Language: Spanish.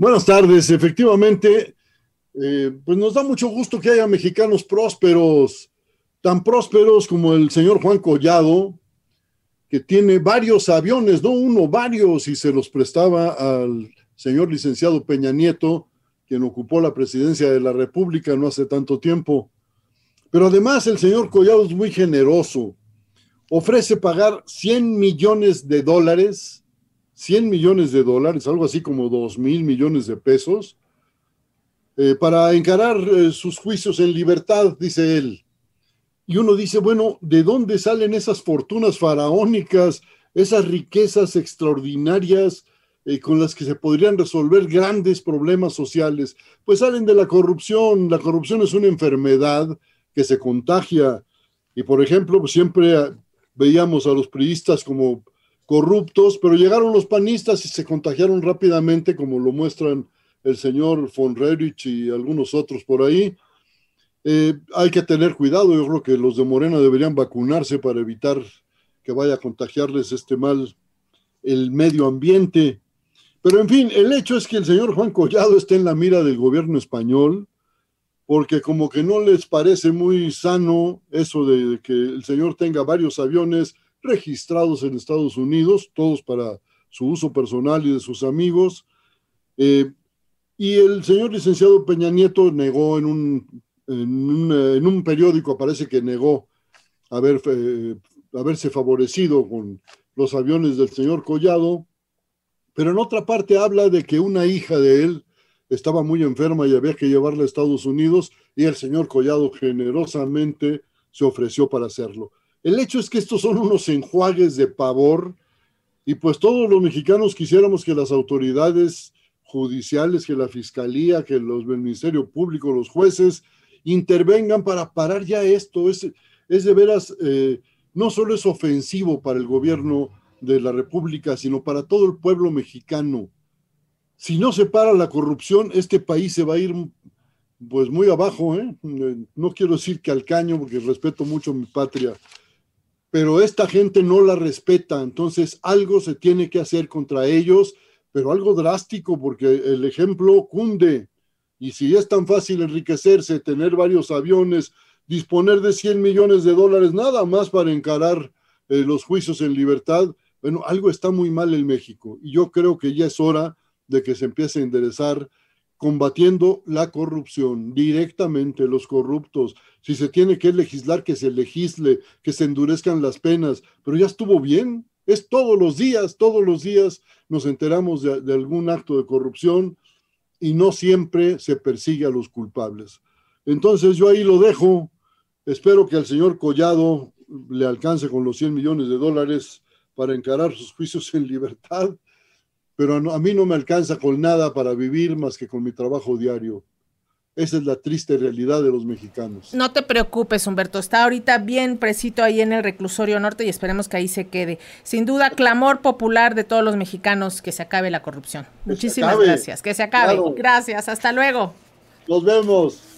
Buenas tardes, efectivamente, eh, pues nos da mucho gusto que haya mexicanos prósperos, tan prósperos como el señor Juan Collado, que tiene varios aviones, no uno, varios, y se los prestaba al señor licenciado Peña Nieto, quien ocupó la presidencia de la República no hace tanto tiempo. Pero además el señor Collado es muy generoso. Ofrece pagar 100 millones de dólares 100 millones de dólares, algo así como 2 mil millones de pesos, eh, para encarar eh, sus juicios en libertad, dice él. Y uno dice, bueno, ¿de dónde salen esas fortunas faraónicas, esas riquezas extraordinarias eh, con las que se podrían resolver grandes problemas sociales? Pues salen de la corrupción. La corrupción es una enfermedad que se contagia. Y por ejemplo, siempre veíamos a los priistas como corruptos, pero llegaron los panistas y se contagiaron rápidamente, como lo muestran el señor von Rerich y algunos otros por ahí. Eh, hay que tener cuidado, yo creo que los de Morena deberían vacunarse para evitar que vaya a contagiarles este mal el medio ambiente. Pero en fin, el hecho es que el señor Juan Collado está en la mira del gobierno español, porque como que no les parece muy sano eso de que el señor tenga varios aviones registrados en Estados Unidos, todos para su uso personal y de sus amigos. Eh, y el señor licenciado Peña Nieto negó en un, en un, periódico, parece que negó haber, eh, haberse favorecido con los aviones del señor Collado, pero en otra parte habla de que una hija de él estaba muy enferma y había que llevarla a Estados Unidos y el señor Collado generosamente se ofreció para hacerlo. El hecho es que estos son unos enjuagues de pavor y pues todos los mexicanos quisiéramos que las autoridades judiciales, que la fiscalía, que los del Ministerio Público, los jueces, intervengan para parar ya esto. Es, es de veras, eh, no solo es ofensivo para el gobierno de la República, sino para todo el pueblo mexicano. Si no se para la corrupción, este país se va a ir pues muy abajo. ¿eh? No quiero decir que al caño, porque respeto mucho mi patria, pero esta gente no la respeta, entonces algo se tiene que hacer contra ellos, pero algo drástico porque el ejemplo cunde. Y si es tan fácil enriquecerse, tener varios aviones, disponer de 100 millones de dólares nada más para encarar eh, los juicios en libertad, bueno, algo está muy mal en México. Y yo creo que ya es hora de que se empiece a enderezar combatiendo la corrupción, directamente los corruptos. Si se tiene que legislar, que se legisle, que se endurezcan las penas, pero ya estuvo bien. Es todos los días, todos los días nos enteramos de, algún acto de corrupción y no siempre se persigue a los culpables. Entonces yo ahí lo dejo. Espero que al señor Collado le alcance con los 100 millones de dólares para encarar sus juicios en libertad pero a mí no me alcanza con nada para vivir más que con mi trabajo diario. Esa es la triste realidad de los mexicanos. No te preocupes, Humberto. Está ahorita bien presito ahí en el reclusorio norte y esperemos que ahí se quede. Sin duda, clamor popular de todos los mexicanos que se acabe la corrupción. Muchísimas gracias. Que se acabe. Gracias. Hasta luego. Nos vemos.